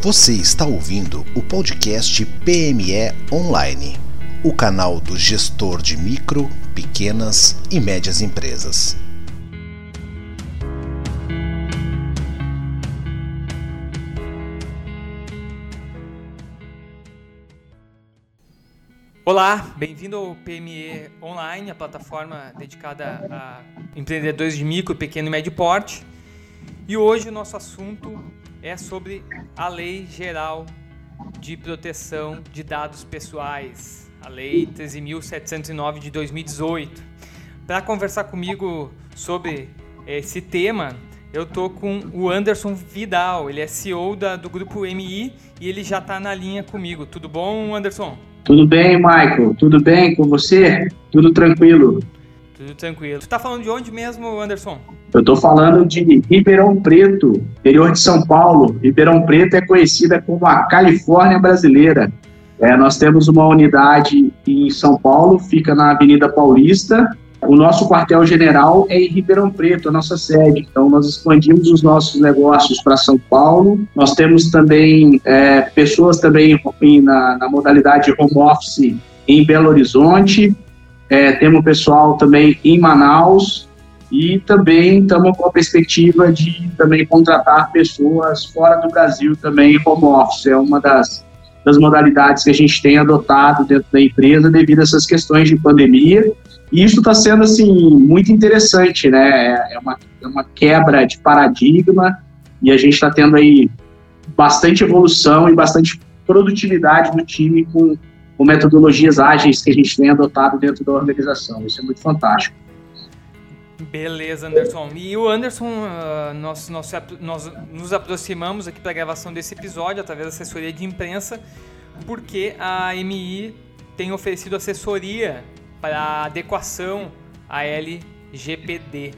Você está ouvindo o podcast PME Online, o canal do gestor de micro, pequenas e médias empresas. Olá, bem-vindo ao PME Online, a plataforma dedicada a empreendedores de micro, pequeno e médio porte. E hoje o nosso assunto é sobre a Lei Geral de Proteção de Dados Pessoais, a Lei 13.709 de 2018. Para conversar comigo sobre esse tema, eu tô com o Anderson Vidal, ele é CEO da, do grupo MI e ele já está na linha comigo. Tudo bom, Anderson? Tudo bem, Michael? Tudo bem com você? Tudo tranquilo? Tudo tranquilo. Tu tá falando de onde mesmo, Anderson? Eu estou falando de Ribeirão Preto, interior de São Paulo. Ribeirão Preto é conhecida como a Califórnia brasileira. É, nós temos uma unidade em São Paulo, fica na Avenida Paulista. O nosso quartel-general é em Ribeirão Preto, a nossa sede. Então, nós expandimos os nossos negócios para São Paulo. Nós temos também é, pessoas também na, na modalidade home office em Belo Horizonte. É, temos pessoal também em Manaus e também estamos com a perspectiva de também contratar pessoas fora do Brasil também em home office. É uma das, das modalidades que a gente tem adotado dentro da empresa devido a essas questões de pandemia. E isso está sendo assim muito interessante, né? É uma, é uma quebra de paradigma e a gente está tendo aí bastante evolução e bastante produtividade do time com, com metodologias ágeis que a gente tem adotado dentro da organização. Isso é muito fantástico. Beleza, Anderson. E o Anderson, uh, nós, nós, nós nos aproximamos aqui para a gravação desse episódio através da assessoria de imprensa, porque a MI tem oferecido assessoria para adequação à LGPD.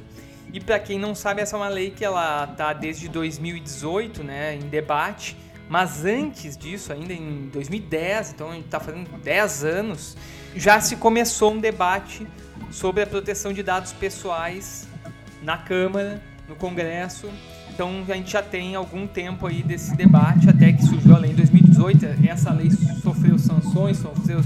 E para quem não sabe, essa é uma lei que ela está desde 2018 né, em debate, mas antes disso, ainda em 2010, então a gente está fazendo 10 anos, já se começou um debate sobre a proteção de dados pessoais na Câmara, no Congresso. Então a gente já tem algum tempo aí desse debate, até que surgiu a lei em 2018. Essa lei sofreu sanções, sofreu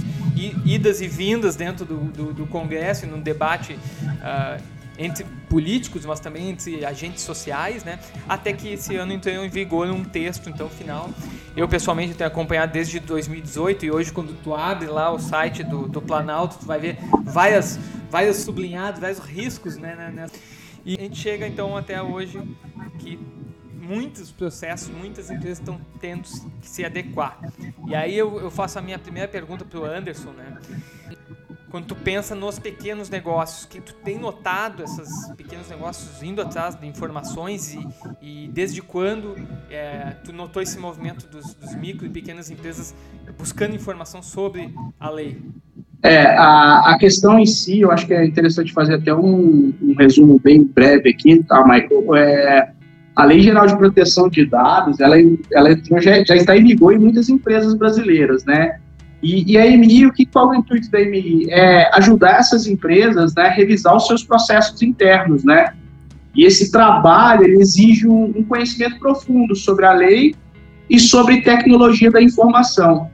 idas e vindas dentro do, do, do Congresso, num debate uh, entre políticos, mas também entre agentes sociais, né? Até que esse ano entrou em vigor um texto, então, final. Eu, pessoalmente, tenho acompanhado desde 2018 e hoje, quando tu abre lá o site do, do Planalto, tu vai ver várias vários sublinhados, vários riscos, né, né, né, E a gente chega então até hoje que muitos processos, muitas empresas estão tendo que se adequar. E aí eu, eu faço a minha primeira pergunta para o Anderson, né? Quando tu pensa nos pequenos negócios, que tu tem notado esses pequenos negócios indo atrás de informações e, e desde quando é, tu notou esse movimento dos, dos micro e pequenas empresas buscando informação sobre a lei? É, a, a questão em si, eu acho que é interessante fazer até um, um resumo bem breve aqui, tá, Michael? É, a Lei Geral de Proteção de Dados, ela, ela já, já, está em vigor em muitas empresas brasileiras, né? E, e a MI, o que, qual é o intuito da MI? É ajudar essas empresas né, a revisar os seus processos internos, né? E esse trabalho, exige um, um conhecimento profundo sobre a lei e sobre tecnologia da informação.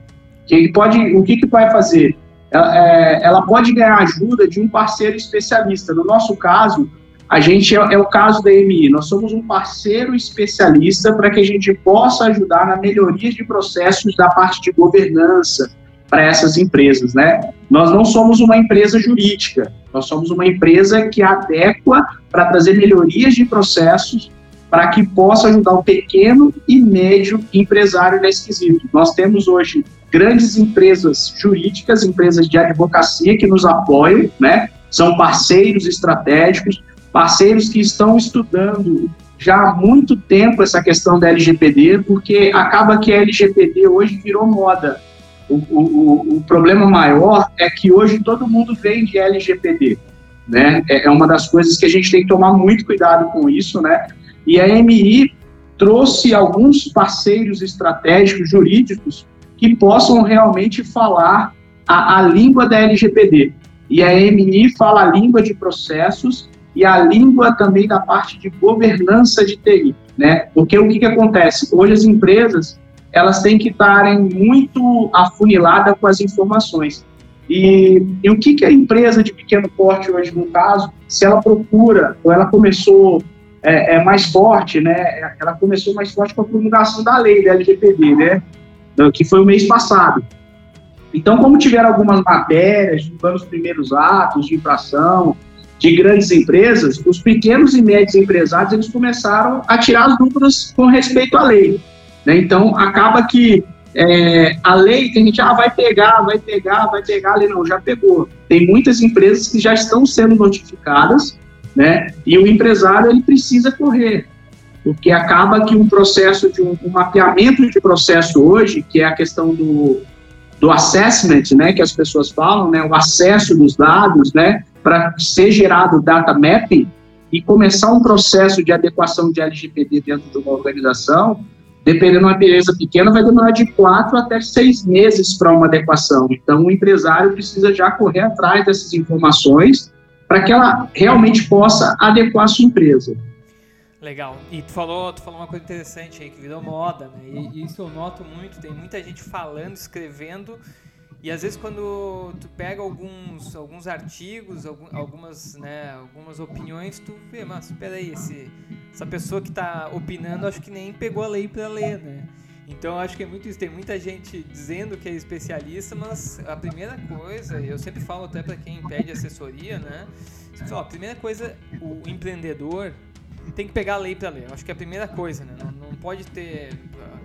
Que pode, o que, que vai fazer? ela, é, ela pode ganhar ajuda de um parceiro especialista. No nosso caso, a gente é, é, o caso da EMI, nós somos um parceiro especialista para que a gente possa ajudar na melhoria de processos da parte de governança para essas empresas, né? Nós não somos uma empresa jurídica, nós somos uma empresa que adequa para trazer melhorias de processos para que possa ajudar o pequeno e médio empresário nesse quesito. Nós temos hoje grandes empresas jurídicas, empresas de advocacia que nos apoiam, né? São parceiros estratégicos, parceiros que estão estudando já há muito tempo essa questão da LGPD, porque acaba que a LGPD hoje virou moda. O, o, o problema maior é que hoje todo mundo vende LGPD, né? É, é uma das coisas que a gente tem que tomar muito cuidado com isso, né? E a MI trouxe alguns parceiros estratégicos jurídicos que possam realmente falar a, a língua da LGPD. E a MI fala a língua de processos e a língua também da parte de governança de TI, né? Porque o que, que acontece? Hoje as empresas elas têm que estarem muito afuniladas com as informações. E, e, o que, que a empresa de pequeno porte hoje, no caso, se ela procura, ou ela começou é, é, mais forte, né? Ela começou mais forte com a promulgação da lei da LGPD, né? Que foi o mês passado. Então, como tiveram algumas matérias, divulgando os primeiros atos de infração de grandes empresas, os pequenos e médios empresários eles começaram a tirar as dúvidas com respeito à lei. Né? Então, acaba que é, a lei a gente ah, vai pegar, vai pegar, vai pegar, ali não, já pegou. Tem muitas empresas que já estão sendo notificadas, né? E o empresário ele precisa correr, porque acaba que um processo de um, um mapeamento de processo hoje, que é a questão do, do assessment, né, que as pessoas falam, né, o acesso dos dados, né, para ser gerado data mapping e começar um processo de adequação de LGPD dentro de uma organização, dependendo de uma empresa pequena, vai demorar de quatro até seis meses para uma adequação. Então, o empresário precisa já correr atrás dessas informações para que ela realmente possa adequar a sua empresa. Legal. E tu falou, tu falou uma coisa interessante aí, que virou moda, né? E isso eu noto muito, tem muita gente falando, escrevendo, e às vezes quando tu pega alguns, alguns artigos, algumas, né, algumas opiniões, tu vê, mas espera aí, esse, essa pessoa que está opinando, acho que nem pegou a lei para ler, né? Então acho que é muito isso. Tem muita gente dizendo que é especialista, mas a primeira coisa, eu sempre falo até para quem pede assessoria, né? Fala, a primeira coisa, o empreendedor tem que pegar a lei para ler. Acho que é a primeira coisa, né? Não, não pode ter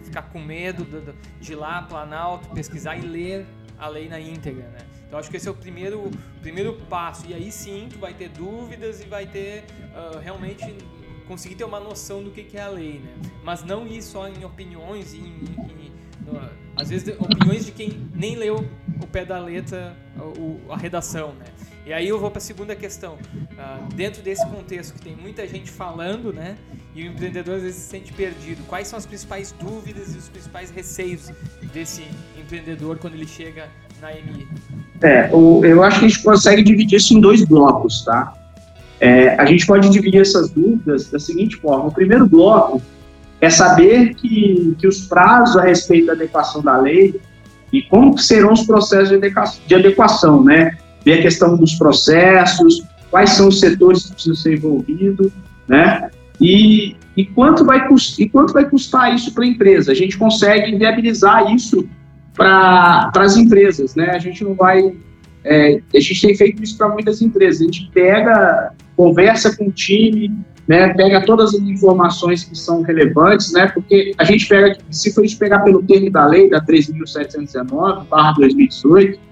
ficar com medo de ir lá, Planalto, pesquisar e ler a lei na íntegra, né? Então acho que esse é o primeiro, primeiro passo. E aí sim tu vai ter dúvidas e vai ter uh, realmente conseguir ter uma noção do que, que é a lei, né? Mas não ir só em opiniões e em, em, no, às vezes opiniões de quem nem leu o pé da letra, o, a redação, né? E aí eu vou para a segunda questão. Uh, dentro desse contexto que tem muita gente falando, né? E o empreendedor às vezes se sente perdido. Quais são as principais dúvidas e os principais receios desse empreendedor quando ele chega na MI? É, o, eu acho que a gente consegue dividir isso em dois blocos, tá? É, a gente pode dividir essas dúvidas da seguinte forma: o primeiro bloco é saber que, que os prazos a respeito da adequação da lei e como serão os processos de adequação, de adequação né? ver a questão dos processos, quais são os setores que precisam ser envolvidos, né? E, e, quanto vai e quanto vai custar isso para a empresa? A gente consegue viabilizar isso para as empresas, né? A gente não vai. É, a gente tem feito isso para muitas empresas. A gente pega, conversa com o time, né? Pega todas as informações que são relevantes, né? Porque a gente pega, se for pegar pelo termo da lei da 3.719/2018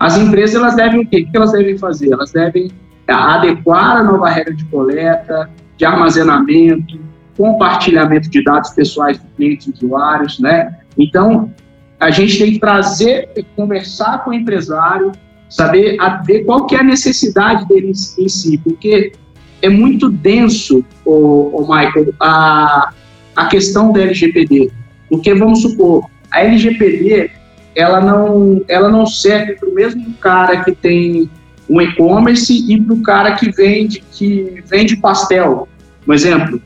as empresas elas devem o quê? O que elas devem fazer? Elas devem adequar a nova regra de coleta, de armazenamento, compartilhamento de dados pessoais de clientes e usuários, né? Então, a gente tem que trazer, conversar com o empresário, saber ver qual que é a necessidade dele em, si, porque é muito denso, o, o Michael, a, a questão da LGPD. Porque, vamos supor, a LGPD ela não, ela não serve para o mesmo cara que tem um e-commerce e para o cara que vende, que vende pastel, um exemplo,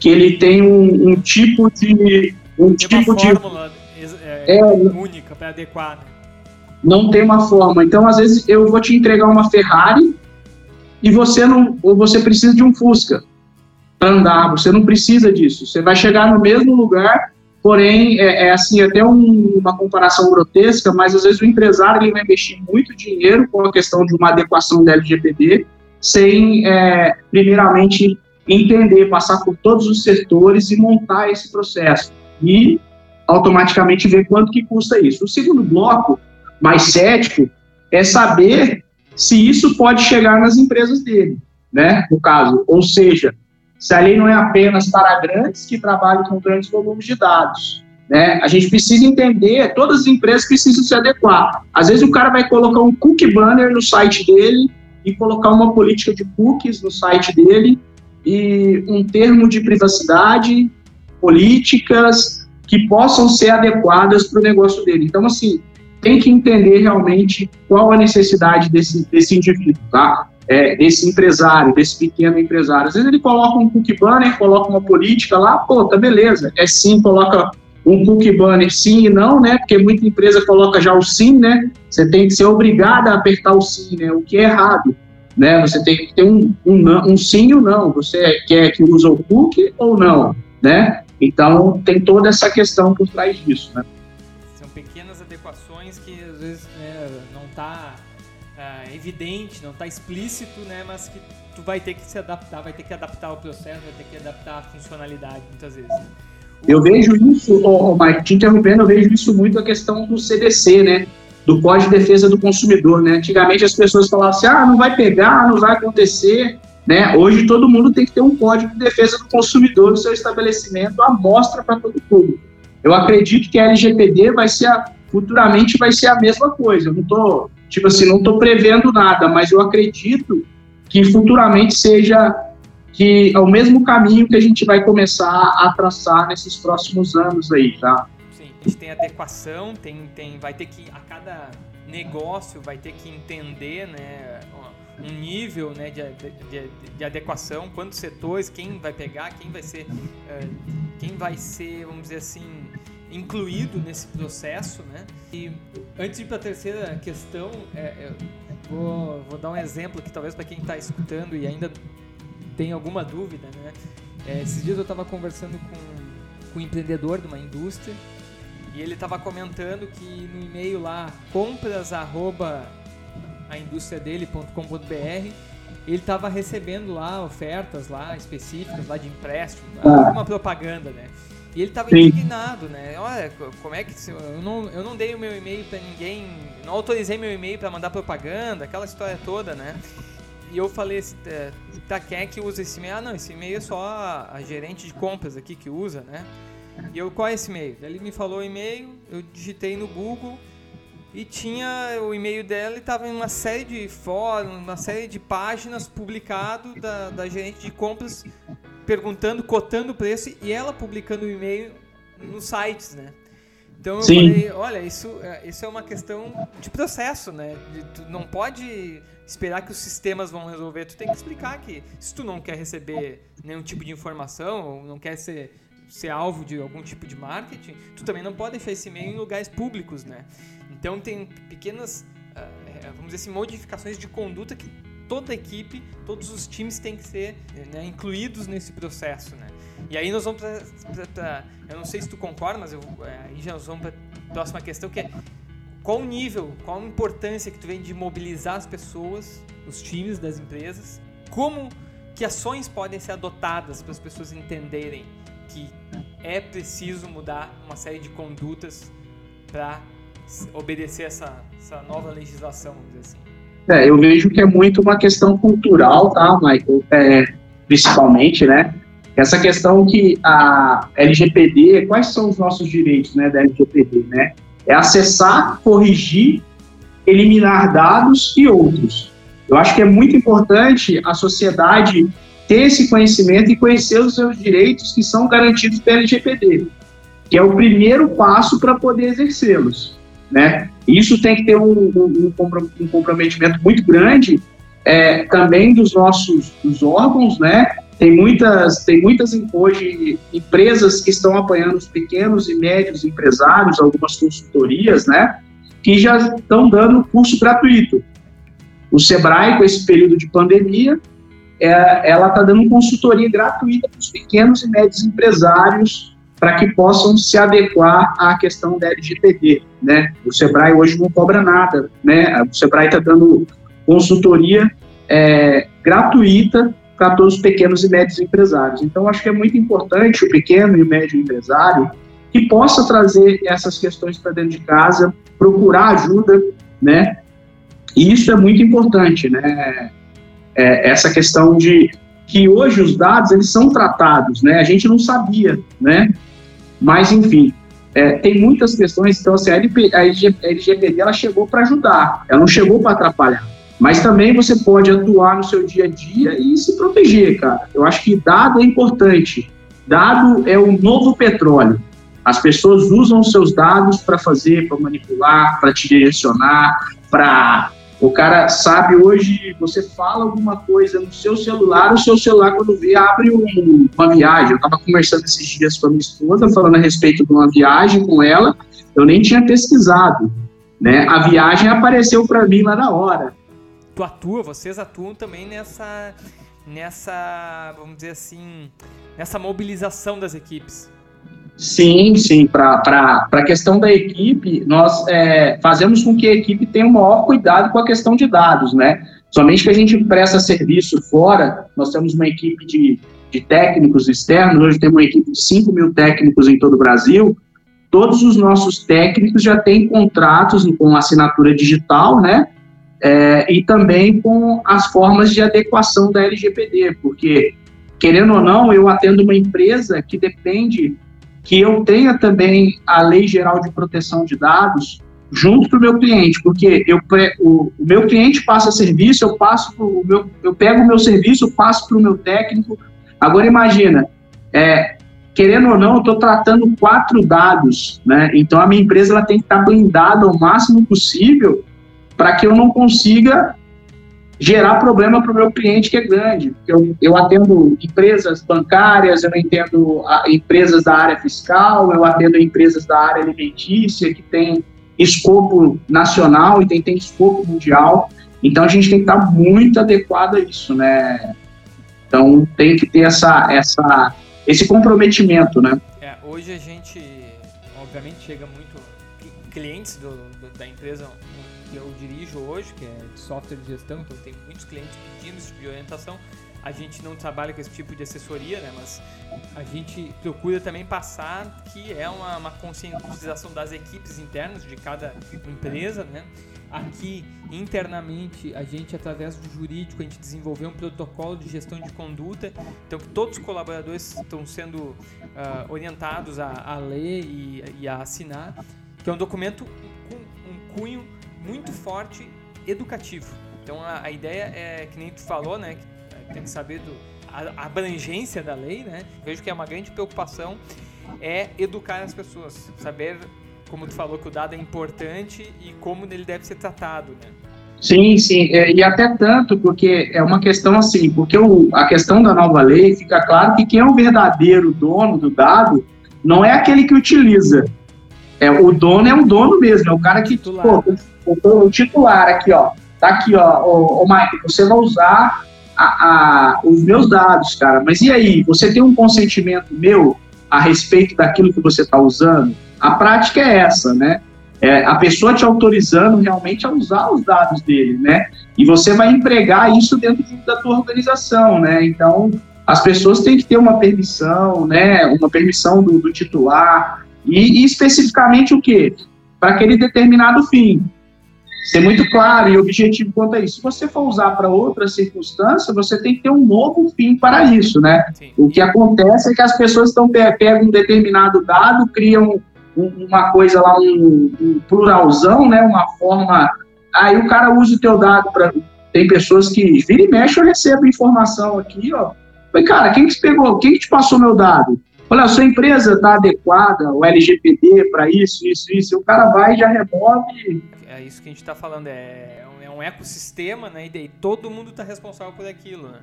que ele tem um, um tipo de um tipo fórmula de é, única para adequar. Né? Não tem uma forma. Então, às vezes eu vou te entregar uma Ferrari e você não, ou você precisa de um Fusca para andar. Você não precisa disso. Você vai chegar no mesmo lugar Porém, é, é assim, até um, uma comparação grotesca, mas às vezes o empresário ele vai investir muito dinheiro com a questão de uma adequação da LGPD, sem, é, primeiramente, entender, passar por todos os setores e montar esse processo. E automaticamente ver quanto que custa isso. O segundo bloco, mais cético, é saber se isso pode chegar nas empresas dele, né? No caso, ou seja, se a lei não é apenas para grandes que trabalham com grandes volumes de dados. Né? A gente precisa entender, todas as empresas precisam se adequar. Às vezes o cara vai colocar um cookie banner no site dele e colocar uma política de cookies no site dele e um termo de privacidade, políticas que possam ser adequadas para o negócio dele. Então, assim, tem que entender realmente qual a necessidade desse, desse indivíduo, tá? é, desse empresário, desse pequeno empresário. Às vezes ele coloca um cookie banner, coloca uma política lá, pô, tá beleza. É sim, coloca um cookie banner sim e não, né? Porque muita empresa coloca já o sim, né? Você tem que ser obrigado a apertar o sim, né? O que é errado, né? Você tem que ter um, um, um sim ou não. Você quer que use o cookie ou não, né? Então, tem toda essa questão por trás disso, né? São pequenas adequações que, às vezes, né, não está uh, ah, evidente, não está explícito, né? Mas que tu vai ter que se adaptar, vai ter que adaptar o processo, vai ter que adaptar a funcionalidade, muitas vezes. Né? Eu vejo isso, oh, oh, Mike, te interrompendo, eu vejo isso muito a questão do CDC, né? Do Código de Defesa do Consumidor, né? Antigamente as pessoas falavam assim, ah, não vai pegar, não vai acontecer, né? Hoje todo mundo tem que ter um Código de Defesa do Consumidor no seu estabelecimento, a mostra para todo mundo. Eu acredito que a LGPD vai ser, a, futuramente vai ser a mesma coisa. Eu não tô, tipo assim, não tô prevendo nada, mas eu acredito que futuramente seja que é o mesmo caminho que a gente vai começar a traçar nesses próximos anos aí, tá? Sim, a gente tem adequação, tem, tem, vai ter que, a cada negócio vai ter que entender, né, um nível né, de, de, de, adequação, quantos setores, quem vai pegar, quem vai ser, uh, quem vai ser, vamos dizer assim, incluído nesse processo, né? E antes de ir para a terceira questão, é, é, vou, vou dar um exemplo que talvez para quem está escutando e ainda tem alguma dúvida, né? É, esses dias eu estava conversando com, com um empreendedor de uma indústria e ele estava comentando que no e-mail lá compras arroba a indústria dele.com.br ele estava recebendo lá ofertas lá específicas lá de empréstimo, ah. uma propaganda, né? E ele estava indignado, né? Olha, como é que eu não, eu não dei o meu e-mail para ninguém, não autorizei meu e-mail para mandar propaganda, aquela história toda, né? E eu falei é, tá, quem é que usa esse e-mail? Ah, não, esse e-mail é só a, a, gerente de compras aqui que usa, né? E eu, qual é esse e-mail? Ele me falou o e-mail, eu digitei no Google e tinha o e-mail dela e estava em uma série de fóruns, uma série de páginas publicado da, da gerente de compras perguntando, cotando o preço e ela publicando o e-mail nos sites, né? Então eu Sim. falei, olha, isso, é, isso é uma questão de processo, né? De, tu não pode esperar que os sistemas vão resolver. Tu tem que explicar que se tu não quer receber nenhum tipo de informação ou não quer ser, ser alvo de algum tipo de marketing, tu também não pode deixar esse e-mail em lugares públicos, né? Então tem pequenas, uh, vamos dizer assim, modificações de conduta que toda a equipe, todos os times têm que ser né, incluídos nesse processo, né? E aí nós vamos para, eu não sei se tu concorda, mas eu, é, aí já nós vamos para a próxima questão que é qual o nível, qual a importância que tu vem de mobilizar as pessoas, os times das empresas, como que ações podem ser adotadas para as pessoas entenderem que é preciso mudar uma série de condutas para obedecer essa, essa nova legislação, assim. É, eu vejo que é muito uma questão cultural, tá, Michael? É, principalmente, né? Essa questão que a LGPD, quais são os nossos direitos, né, da LGPD, né? é acessar, corrigir, eliminar dados e outros. Eu acho que é muito importante a sociedade ter esse conhecimento e conhecer os seus direitos que são garantidos pela LGPD, que é o primeiro passo para poder exercê-los. Né? Isso tem que ter um, um, comprometimento muito grande é, também dos nossos dos órgãos, né? Tem muitas, tem muitas hoje empresas que estão apoiando os pequenos e médios empresários, algumas consultorias, né? Que já estão dando curso gratuito. O Sebrae, com esse período de pandemia, é, ela está dando consultoria gratuita para os pequenos e médios empresários para que possam se adequar à questão da LGPD, né? O Sebrae hoje não cobra nada, né? O Sebrae está dando consultoria é, gratuita para todos os pequenos e médios empresários. Então, acho que é muito importante o pequeno e o médio empresário que possa trazer essas questões para dentro de casa, procurar ajuda, né? E isso é muito importante, né? É, essa questão de que hoje os dados eles são tratados, né? A gente não sabia, né? Mas enfim, é, tem muitas questões. Então, assim, a, LP, a LGPD ela chegou para ajudar, ela não chegou para atrapalhar. Mas também você pode atuar no seu dia a dia e se proteger, cara. Eu acho que dado é importante. Dado é o novo petróleo. As pessoas usam seus dados para fazer, para manipular, para te direcionar, para O cara sabe hoje, você fala alguma coisa no seu celular, o seu celular, quando vê, abre um, uma viagem. Eu estava conversando esses dias com a minha esposa, falando a respeito de uma viagem com ela, eu nem tinha pesquisado. Né? A viagem apareceu para mim lá na hora. Tu atua, vocês atuam também nessa, nessa, vamos dizer assim, nessa mobilização das equipes. Sim, sim. Para a questão da equipe, nós é, fazemos com que a equipe tenha o maior cuidado com a questão de dados, né? Somente que a gente presta serviço fora, nós temos uma equipe de, de técnicos externos, hoje temos uma equipe de 5 mil técnicos em todo o Brasil. Todos os nossos técnicos já têm contratos com assinatura digital, né? É, e também com as formas de adequação da LGPD, porque, querendo ou não, eu atendo uma empresa que depende que eu tenha também a Lei Geral de Proteção de Dados junto para o meu cliente, porque eu, o, o, meu cliente passa serviço, eu passo pro, meu, eu pego o meu serviço, passo para o meu técnico. Agora imagina, é, querendo ou não, eu estou tratando quatro dados, né? Então a minha empresa ela tem que estar blindada ao máximo possível para que eu não consiga gerar problema para o meu cliente que é grande. Eu, eu atendo empresas bancárias, eu atendo empresas da área fiscal, eu atendo empresas da área alimentícia que tem escopo nacional e tem, tem escopo mundial. Então a gente tem que estar muito adequado a isso, né? Então tem que ter essa, essa, esse comprometimento, né? É, hoje a gente, obviamente, chega muito clientes do, do, da empresa que eu dirijo hoje, que é de software de gestão, então tem muitos clientes pedindo esse tipo de orientação. A gente não trabalha com esse tipo de assessoria, né? Mas a gente procura também passar que é uma, uma conscientização das equipes internas de cada empresa, né? Aqui, internamente, a gente, através do jurídico, a gente desenvolveu um protocolo de gestão de conduta, então que todos os colaboradores estão sendo uh, orientados a, a ler e, e a assinar, que é um documento com um cunho muito forte educativo. Então a, a, ideia é que nem tu falou, né? Que tem que saber do, a, a abrangência da lei, né? Vejo que é uma grande preocupação é educar as pessoas, saber como tu falou que o dado é importante e como ele deve ser tratado, né? Sim, sim, é, e até tanto porque é uma questão assim, porque o, a questão da nova lei fica claro que quem é o verdadeiro dono do dado não é aquele que utiliza, é o dono é o dono mesmo, é o cara que pô, o, o titular aqui, ó. Tá aqui, ó, ô, ô Mike, você vai usar a, a, os meus dados, cara. Mas e aí? Você tem um consentimento meu a respeito daquilo que você está usando? A prática é essa, né? É, a pessoa te autorizando realmente a usar os dados dele, né? E você vai empregar isso dentro da tua organização, né? Então, as pessoas têm que ter uma permissão, né? Uma permissão do, do titular e, e especificamente o quê? Para aquele determinado fim ser muito claro e objetivo quanto a isso. Se você for usar para outra circunstância, você tem que ter um novo fim para isso, né? Sim. O que acontece é que as pessoas estão pegam um determinado dado, criam uma coisa lá, um, um pluralzão, né? Uma forma. Aí o cara usa o teu dado para. Tem pessoas que vira e mexe, eu recebo informação aqui, ó. Falei, cara, quem que te pegou? Quem que te passou meu dado? Olha, a sua empresa está adequada, o LGPD para isso, isso, isso. O cara vai e já remove é isso que a gente está falando, é, é, é um ecossistema, né? E todo mundo está responsável por aquilo, né?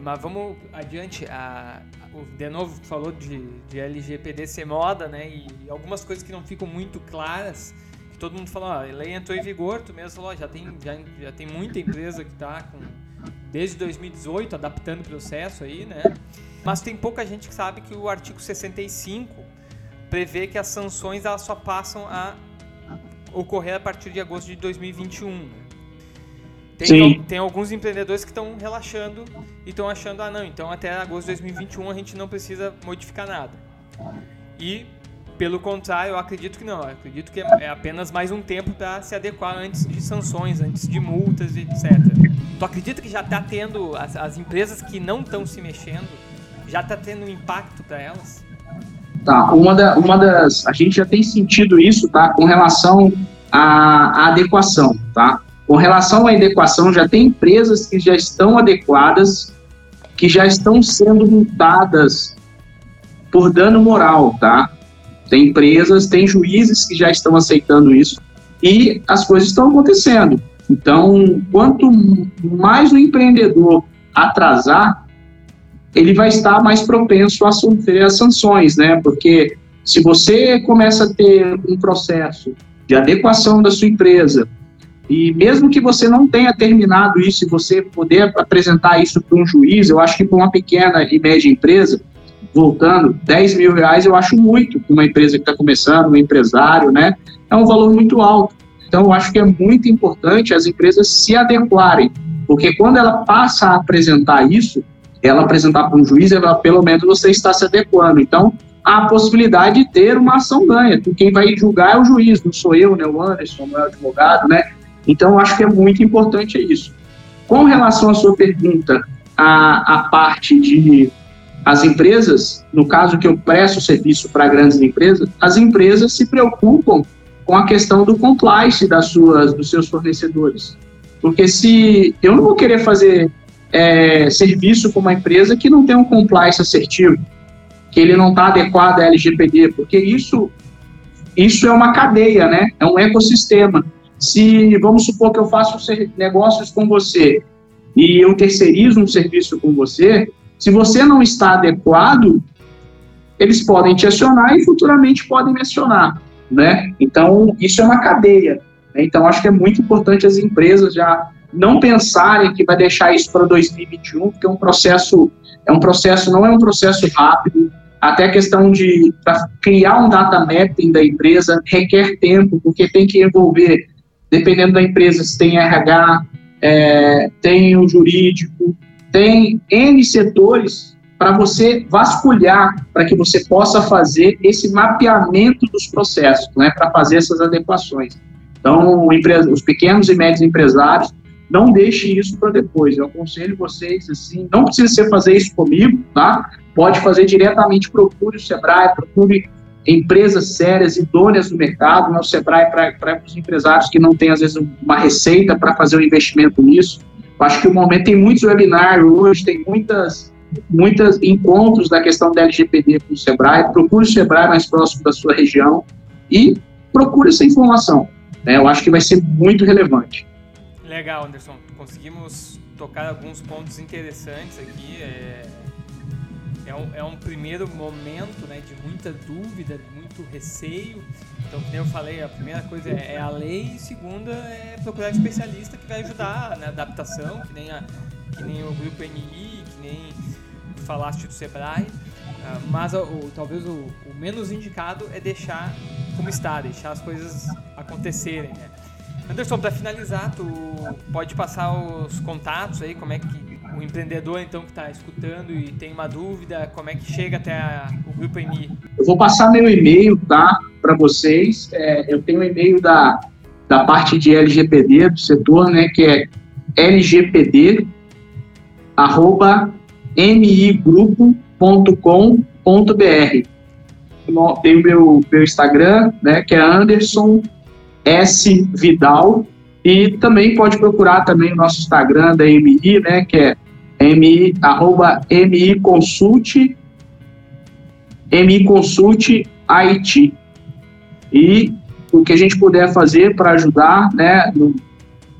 Mas vamos adiante. A, o de novo falou de, de LGPD ser moda, né? E, algumas coisas que não ficam muito claras. Todo mundo fala, ó, a lei entrou em vigor, tu mesmo falou, já tem, já, já tem muita empresa que está com desde 2018 adaptando o processo aí, né? Mas tem pouca gente que sabe que o artigo 65 prevê que as sanções elas só passam a ocorrer a partir de agosto de 2021. Né? Tem, tem alguns empreendedores que estão relaxando e estão achando, ah não, então até agosto de 2021 a gente não precisa modificar nada. E, pelo contrário, eu acredito que não. Eu acredito que é apenas mais um tempo para se adequar antes de sanções, antes de multas, etc. Tu acredita que já está tendo, as, as empresas que não estão se mexendo, já está tendo um impacto para elas? Tá, uma, da, uma das. A gente já tem sentido isso, tá? Com relação à, à adequação, tá? Com relação à adequação, já tem empresas que já estão adequadas, que já estão sendo multadas por dano moral, tá? Tem empresas, tem juízes que já estão aceitando isso e as coisas estão acontecendo. Então, quanto mais o empreendedor atrasar, ele vai estar mais propenso a sofrer as sanções, né? Porque se você começa a ter um processo de adequação da sua empresa, e mesmo que você não tenha terminado isso e você poder apresentar isso para um juiz, eu acho que para uma pequena e média empresa, voltando, 10 mil reais eu acho muito para uma empresa que está começando, um empresário, né? É um valor muito alto. Então, eu acho que é muito importante as empresas se adequarem, porque quando ela passa a apresentar isso, ela apresentar para um juiz, ela, pelo menos você está se adequando. Então, há a possibilidade de ter uma ação ganha. Quem vai julgar é o juiz, não sou eu, né, o Anderson, não é o advogado, né? Então, acho que é muito importante isso. Com relação à sua pergunta, a, a parte de as empresas, no caso que eu presto serviço para grandes empresas, as empresas se preocupam com a questão do compliance das suas, dos seus fornecedores. Porque se eu não vou querer fazer é, serviço com uma empresa que não tem um compliance assertivo, que ele não está adequado à LGPD, porque isso, isso é uma cadeia, né? É um ecossistema. Se, vamos supor que eu faço negócios com você e eu terceirizo um serviço com você, se você não está adequado, eles podem te acionar e futuramente podem me acionar, né? Então, isso é uma cadeia. Né? Então, acho que é muito importante as empresas já não pensarem que vai deixar isso para 2021, porque é um processo, é um processo, não é um processo rápido. Até a questão de criar um data mapping da empresa requer tempo, porque tem que envolver, dependendo da empresa, se tem RH, é, tem o jurídico, tem N setores para você vasculhar, para que você possa fazer esse mapeamento dos processos, né, para fazer essas adequações. Então, os pequenos e médios empresários não deixe isso para depois. Eu aconselho vocês, assim, não precisa ser fazer isso comigo, tá? Pode fazer diretamente, procure o Sebrae, procure empresas sérias, idôneas no mercado, né? o Sebrae para os empresários que não têm, às vezes, uma receita para fazer um investimento nisso. Eu acho que o momento tem muitos webinars hoje, tem muitas muitos encontros da questão da LGPD com o Sebrae, procure o Sebrae mais próximo da sua região e procure essa informação. Né? Eu acho que vai ser muito relevante. Legal, Anderson. Conseguimos tocar alguns pontos interessantes aqui. É, é, um, é um primeiro momento né, de muita dúvida, de muito receio. Então, como eu falei, a primeira coisa é, é a lei e segunda é procurar especialista que vai ajudar na adaptação, que nem, a, que nem o grupo NI, que nem falaste do Sebrae. Uh, mas o talvez o, o, menos indicado é deixar como está, deixar as coisas acontecerem. Né? Anderson, para finalizar, tu pode passar os contatos aí, como é que o empreendedor então que está escutando e tem uma dúvida, como é que chega até a, o Grupo EMI? Eu vou passar meu e-mail, tá, para vocês. É, eu tenho um e-mail da, da parte de LGPD do setor, né, que é lgpd arroba migrupo.com.br. Tem o meu, meu Instagram, né, que é Anderson S Vidal e também pode procurar também o nosso Instagram da MI, né, que é MI, arroba MI Consult, MI Consult IT. E o que a gente puder fazer para ajudar, né, no,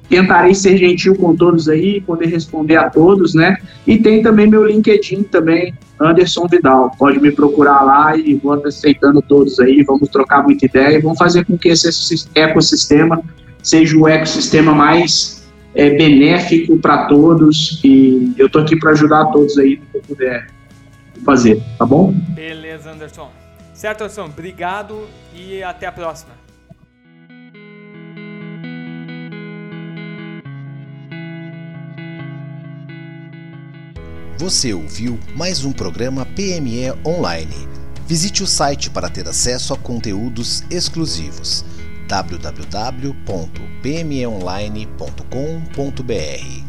tentarei ser gentil com todos aí, poder responder a todos, né? E tem também meu LinkedIn também, Anderson Vidal. Pode me procurar lá e vou aceitando todos aí, vamos trocar muita ideia e vamos fazer com que esse ecossistema seja o ecossistema mais é, benéfico para todos e eu tô aqui para ajudar todos aí no que eu puder fazer, tá bom? Beleza, Anderson. Certo, Anderson, obrigado e até a próxima. Você ouviu mais um programa PME Online. Visite o site para ter acesso a conteúdos exclusivos www.pmeonline.com.br